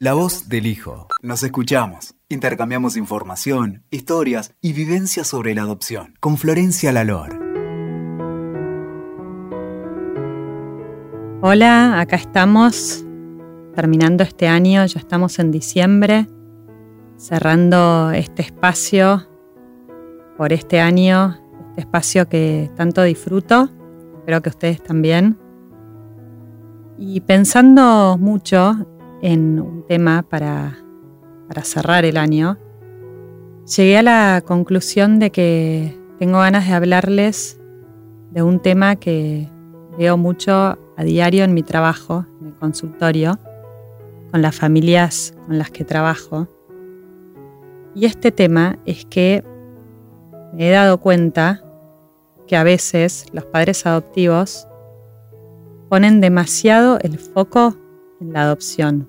La voz del hijo. Nos escuchamos. Intercambiamos información, historias y vivencias sobre la adopción. Con Florencia Lalor. Hola, acá estamos terminando este año, ya estamos en diciembre, cerrando este espacio por este año, este espacio que tanto disfruto, espero que ustedes también. Y pensando mucho en un tema para, cerrar el año, llegué a la conclusión de que tengo ganas de hablarles de un tema que veo mucho a diario en mi trabajo, en el consultorio, con las familias con las que trabajo. Y este tema es que me he dado cuenta que a veces los padres adoptivos ponen demasiado el foco en la adopción.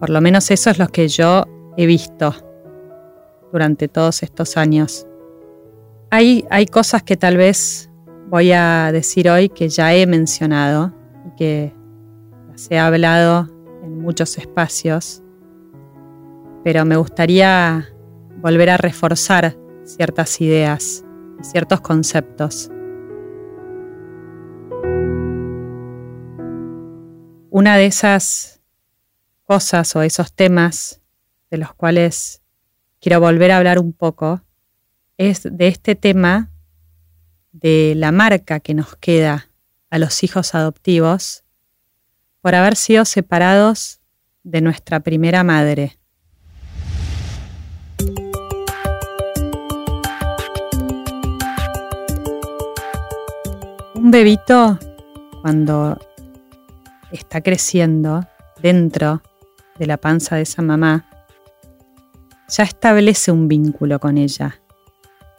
Por lo menos eso es lo que yo he visto durante todos estos años. Hay, hay cosas que tal vez voy a decir hoy que ya he mencionado y que las he hablado en muchos espacios, pero me gustaría volver a reforzar ciertas ideas y ciertos conceptos. Una de esas cosas o esos temas de los cuales quiero volver a hablar un poco es de este tema de la marca que nos queda a los hijos adoptivos por haber sido separados de nuestra primera madre. Un bebito, cuando está creciendo dentro de la panza de esa mamá, ya establece un vínculo con ella.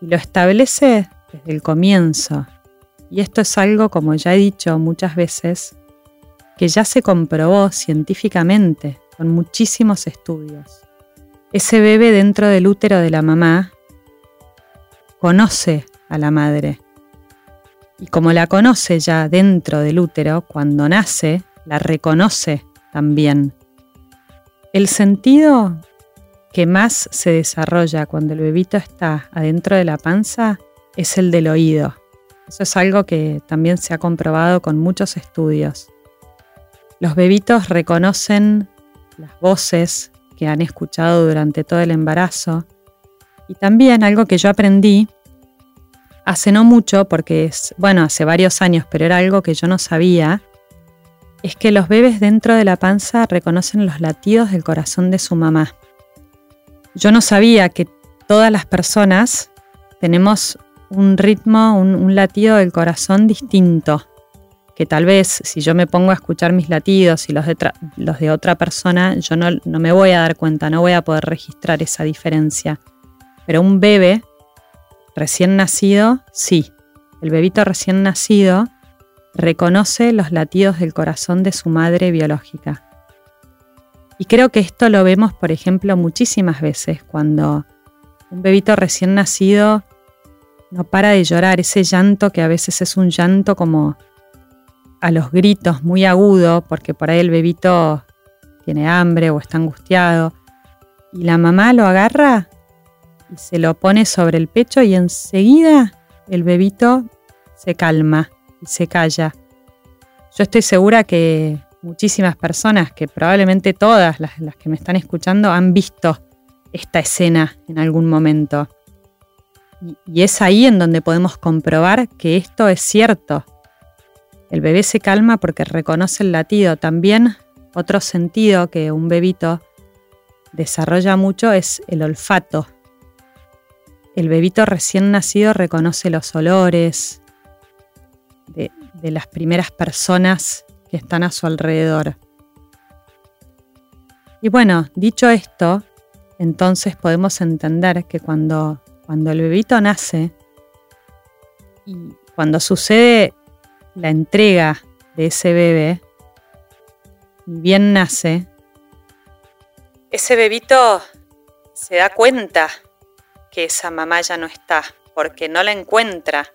Y lo establece desde el comienzo. Y esto es algo, como ya he dicho muchas veces, que ya se comprobó científicamente con muchísimos estudios. Ese bebé dentro del útero de la mamá conoce a la madre. Y como la conoce ya dentro del útero, cuando nace, la reconoce también. El sentido que más se desarrolla cuando el bebito está adentro de la panza es el del oído. Eso es algo que también se ha comprobado con muchos estudios. Los bebitos reconocen las voces que han escuchado durante todo el embarazo y también algo que yo aprendí hace no mucho, porque es, bueno, hace varios años, pero era algo que yo no sabía, es que los bebés dentro de la panza reconocen los latidos del corazón de su mamá. Yo no sabía que todas las personas tenemos un ritmo, un, latido del corazón distinto, que tal vez si yo me pongo a escuchar mis latidos y los de, otra persona, yo no, no me voy a dar cuenta, no voy a poder registrar esa diferencia. Pero un bebé recién nacido, sí. El bebito recién nacido reconoce los latidos del corazón de su madre biológica. Y creo que esto lo vemos, por ejemplo, muchísimas veces cuando un bebito recién nacido no para de llorar, ese llanto que a veces es un llanto como a los gritos, muy agudo, porque por ahí el bebito tiene hambre o está angustiado, y la mamá lo agarra y se lo pone sobre el pecho y enseguida el bebito se calma se calla. Yo estoy segura que muchísimas personas, que probablemente todas las, que me están escuchando, han visto esta escena en algún momento. Y, es ahí en donde podemos comprobar que esto es cierto. El bebé se calma porque reconoce el latido. También otro sentido que un bebito desarrolla mucho es el olfato. El bebito recién nacido reconoce los olores, de, las primeras personas que están a su alrededor. Y bueno, dicho esto, entonces podemos entender que cuando, cuando el bebito nace y cuando sucede la entrega de ese bebé, bien nace, ese bebito se da cuenta que esa mamá ya no está, porque no la encuentra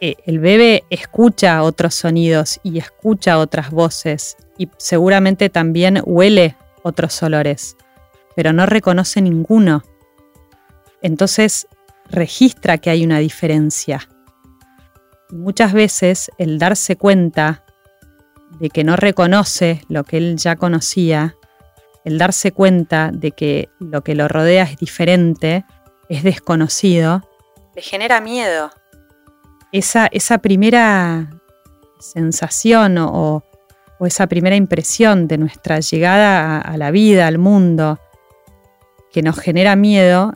el bebé escucha otros sonidos y escucha otras voces y seguramente también huele otros olores, pero no reconoce ninguno. Entonces registra que hay una diferencia. muchas veces el darse cuenta de que no reconoce lo que él ya conocía, el darse cuenta de que lo que lo rodea es diferente, es desconocido, le genera miedo. Esa, esa primera sensación o, esa primera impresión de nuestra llegada a la vida, al mundo, que nos genera miedo,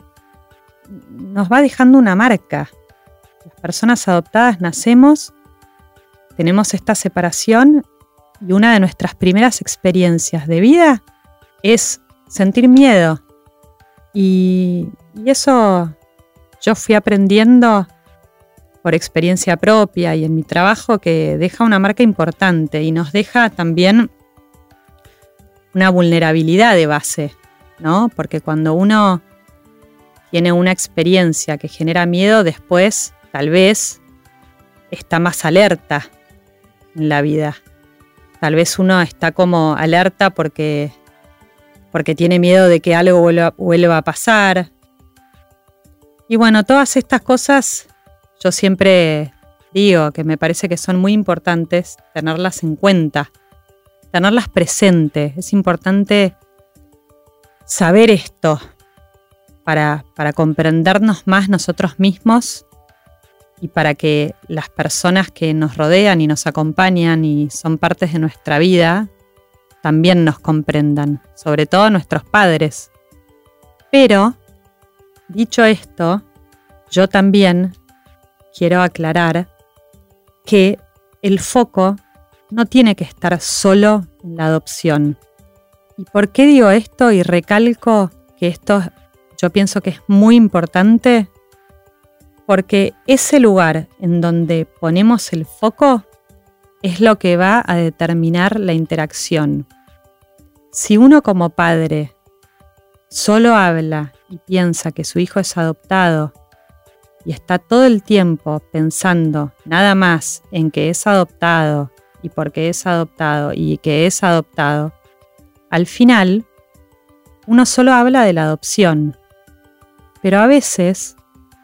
nos va dejando una marca. Las personas adoptadas nacemos, tenemos esta separación y una de nuestras primeras experiencias de vida es sentir miedo. Y, eso yo fui aprendiendo por experiencia propia y en mi trabajo que deja una marca importante y nos deja también una vulnerabilidad de base, ¿no? Porque cuando uno tiene una experiencia que genera miedo, después tal vez está más alerta en la vida. Tal vez uno está como alerta porque, porque tiene miedo de que algo vuelva, a pasar. Y bueno, todas estas cosas yo siempre digo que me parece que son muy importantes tenerlas en cuenta, tenerlas presentes. Es importante saber esto, para, comprendernos más nosotros mismos y para que las personas que nos rodean y nos acompañan y son partes de nuestra vida también nos comprendan, sobre todo nuestros padres. Pero, dicho esto, yo también quiero aclarar que el foco no tiene que estar solo en la adopción. ¿Y por qué digo esto y recalco que esto yo pienso que es muy importante porque ese lugar en donde ponemos el foco es lo que va a determinar la interacción. Si uno como padre solo habla y piensa que su hijo es adoptado y está todo el tiempo pensando nada más en que es adoptado y porque es adoptado y que es adoptado, al final uno solo habla de la adopción pero a veces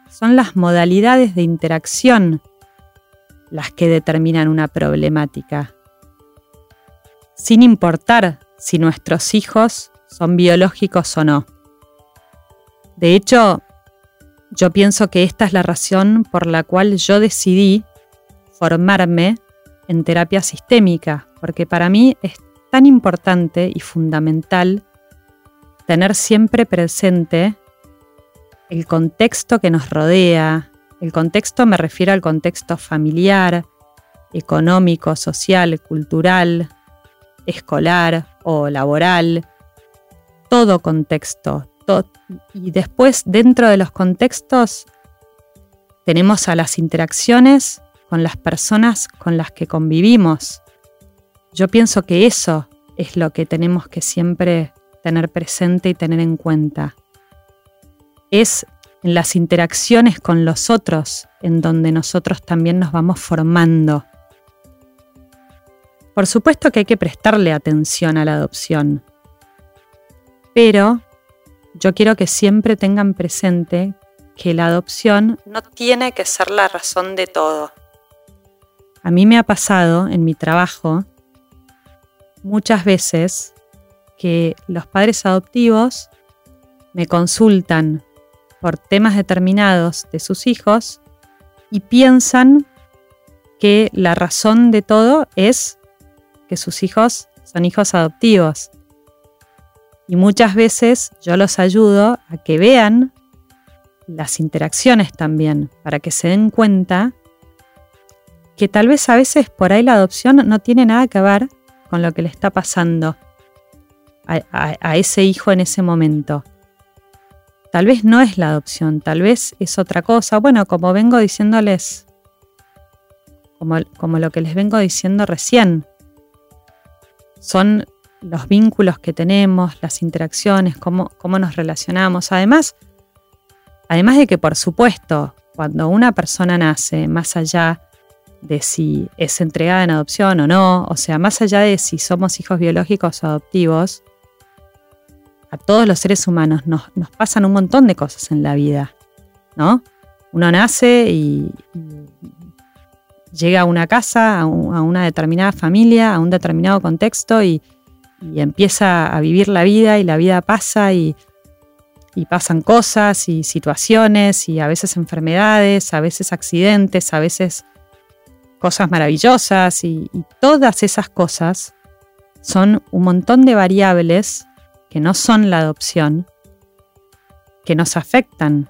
son las modalidades de interacción las que determinan una problemática, sin importar si nuestros hijos son biológicos o no. De hecho, yo pienso que esta es la razón por la cual yo decidí formarme en terapia sistémica, porque para mí es tan importante y fundamental tener siempre presente el contexto que nos rodea. El contexto me refiero al contexto familiar, económico, social, cultural, escolar o laboral. Todo contexto. Y después, dentro de los contextos, tenemos a las interacciones con las personas con las que convivimos. Yo pienso que eso es lo que tenemos que siempre tener presente y tener en cuenta es en las interacciones con los otros en donde nosotros también nos vamos formando. Por supuesto que hay que prestarle atención a la adopción, pero yo quiero que siempre tengan presente que la adopción no tiene que ser la razón de todo. A mí me ha pasado en mi trabajo muchas veces que los padres adoptivos me consultan por temas determinados de sus hijos y piensan que la razón de todo es que sus hijos son hijos adoptivos. Y muchas veces yo los ayudo a que vean las interacciones también, para que se den cuenta que tal vez a veces por ahí la adopción no tiene nada que ver con lo que le está pasando a, ese hijo en ese momento. Tal vez no es la adopción, tal vez es otra cosa. Bueno, como vengo diciéndoles, como, como lo que les vengo diciendo recién, son los vínculos que tenemos, las interacciones, cómo, cómo nos relacionamos. Además, además de que, por supuesto, cuando una persona nace, más allá de si es entregada en adopción o no, o sea, más allá de si somos hijos biológicos o adoptivos, a todos los seres humanos nos, pasan un montón de cosas en la vida, ¿no? Uno nace y, llega a una casa, a, una determinada familia, a un determinado contexto y, empieza a vivir la vida y la vida pasa y, y pasan cosas y situaciones y a veces enfermedades, a veces accidentes, a veces cosas maravillosas y, todas esas cosas son un montón de variables que no son la adopción, que nos afectan,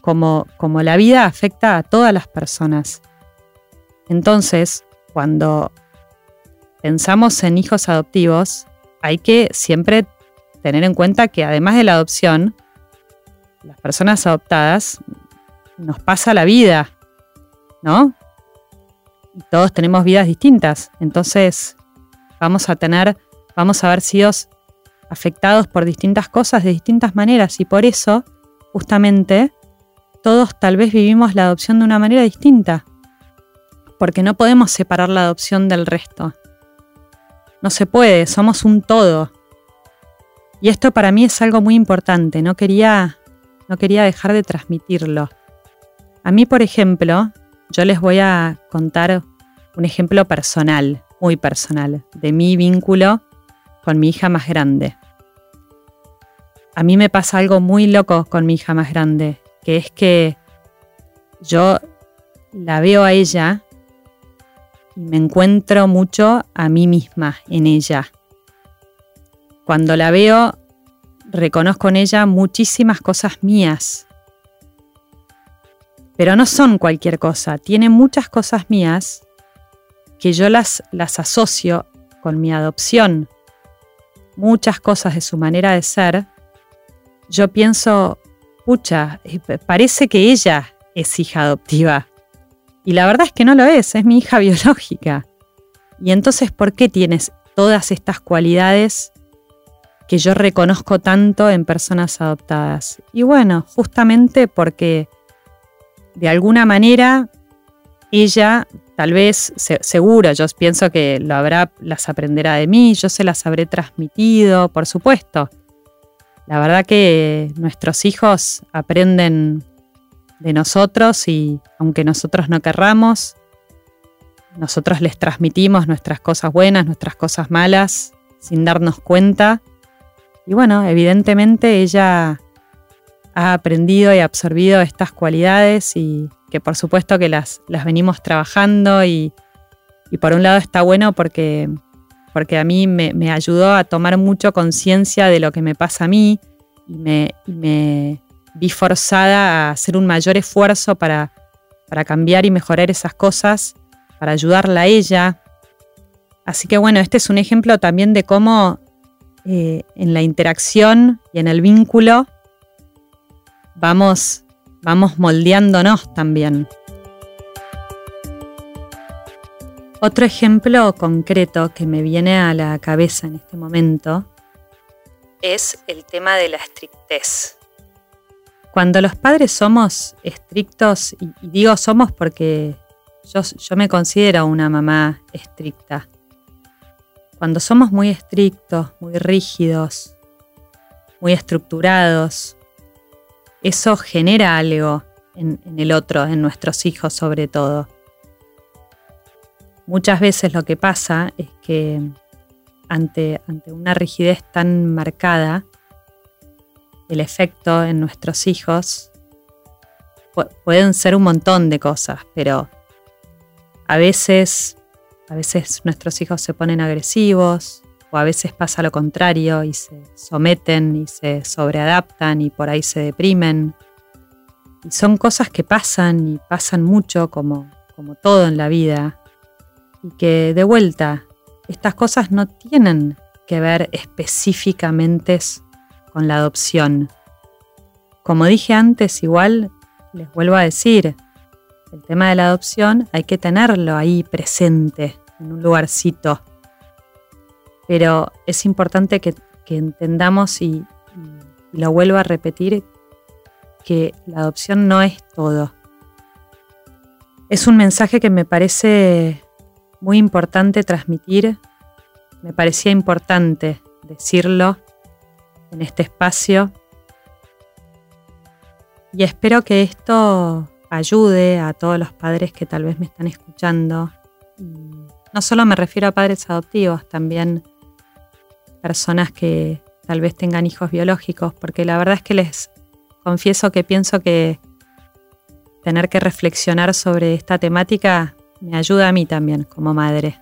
como, como la vida afecta a todas las personas. Entonces, cuando pensamos en hijos adoptivos, hay que siempre tener en cuenta que además de la adopción, las personas adoptadas nos pasa la vida, ¿no? todos tenemos vidas distintas. Entonces, vamos a tener, vamos a haber sido afectados por distintas cosas de distintas maneras y por eso, justamente, todos tal vez vivimos la adopción de una manera distinta. Porque no podemos separar la adopción del resto. No se puede, somos un todo. Y esto para mí es algo muy importante, no quería, no quería dejar de transmitirlo. A mí, por ejemplo, yo les voy a contar un ejemplo personal, muy personal, de mi vínculo con mi hija más grande. A mí me pasa algo muy loco con mi hija más grande, que es que yo la veo a ella y me encuentro mucho a mí misma en ella. Cuando la veo, reconozco en ella muchísimas cosas mías pero no son cualquier cosa, tiene muchas cosas mías que yo las, las asocio con mi adopción, muchas cosas de su manera de ser, yo pienso, pucha, eh, parece que ella es hija adoptiva. Y la verdad es que no lo es, es mi hija biológica. Y entonces, ¿por qué tienes todas estas cualidades que yo reconozco tanto en personas adoptadas? Y bueno, justamente porque de alguna manera ella tal vez, seguro, yo pienso que lo habrá, las aprenderá de mí, yo se las habré transmitido, por supuesto. La verdad que nuestros hijos aprenden de nosotros y aunque nosotros no querramos, nosotros les transmitimos nuestras cosas buenas, nuestras cosas malas, sin darnos cuenta. Y bueno, evidentemente ella ha aprendido y absorbido estas cualidades y que por supuesto que las, las venimos trabajando y, por un lado está bueno porque, porque a mí me, ayudó a tomar mucho conciencia de lo que me pasa a mí y me, me vi forzada a hacer un mayor esfuerzo para, para cambiar y mejorar esas cosas, para ayudarla a ella. Así que bueno, este es un ejemplo también de cómo eh, en la interacción y en el vínculo vamos, vamos moldeándonos también. Otro ejemplo concreto que me viene a la cabeza en este momento es el tema de la estrictez. Cuando los padres somos estrictos, y, digo somos porque yo, me considero una mamá estricta, cuando somos muy estrictos, muy rígidos, muy estructurados, eso genera algo en, el otro, en nuestros hijos sobre todo. Muchas veces lo que pasa es que ante, ante una rigidez tan marcada, el efecto en nuestros hijos pueden ser un montón de cosas, pero a veces, a veces nuestros hijos se ponen agresivos, o a veces pasa lo contrario y se someten y se sobreadaptan y por ahí se deprimen. Y son cosas que pasan y pasan mucho como, como todo en la vida. Y que de vuelta, estas cosas no tienen que ver específicamente con la adopción. Como dije antes, igual les vuelvo a decir, el tema de la adopción hay que tenerlo ahí presente, en un lugarcito pero es importante que, entendamos y, lo vuelvo a repetir, que la adopción no es todo. Es un mensaje que me parece muy importante transmitir, me parecía importante decirlo en este espacio y espero que esto ayude a todos los padres que tal vez me están escuchando. No solo me refiero a padres adoptivos, también personas que tal vez tengan hijos biológicos, porque la verdad es que les confieso que pienso que tener que reflexionar sobre esta temática me ayuda a mí también como madre.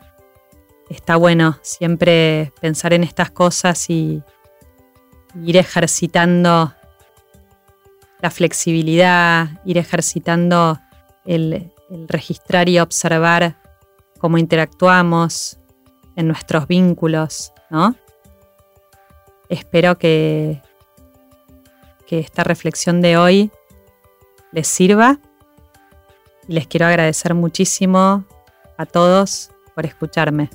Está bueno siempre pensar en estas cosas y ir ejercitando la flexibilidad, ir ejercitando el, registrar y observar cómo interactuamos en nuestros vínculos, ¿no? Espero que, que esta reflexión de hoy les sirva y les quiero agradecer muchísimo a todos por escucharme.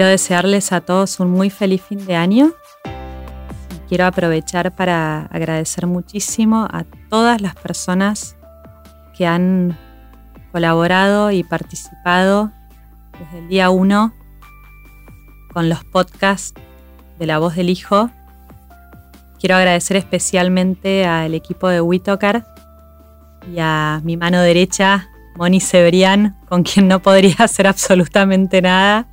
Quiero desearles a todos un muy feliz fin de año. Quiero aprovechar para agradecer muchísimo a todas las personas que han colaborado y participado desde el día 1 con los podcasts de La Voz del Hijo. Quiero agradecer especialmente al equipo de WeToker y a mi mano derecha, Moni Severian, con quien no podría hacer absolutamente nada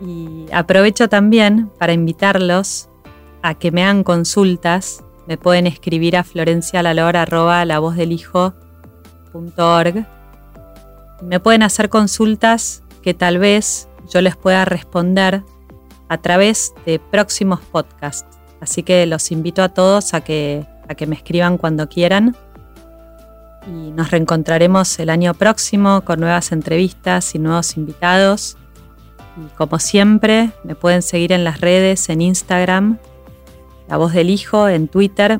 y aprovecho también para invitarlos a que me hagan consultas. Me pueden escribir a florencialalor.org. Me pueden hacer consultas que tal vez yo les pueda responder a través de próximos podcasts. Así que los invito a todos a que, a que me escriban cuando quieran. Y nos reencontraremos el año próximo con nuevas entrevistas y nuevos invitados. Y como siempre, me pueden seguir en las redes, en Instagram, La Voz del Hijo, en Twitter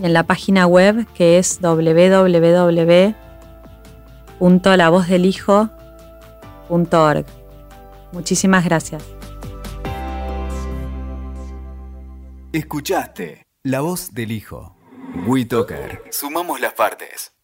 y en la página web que es www.lavozdelhijo.org. Muchísimas gracias. Escuchaste La Voz del Hijo. WeToker. Sumamos las partes.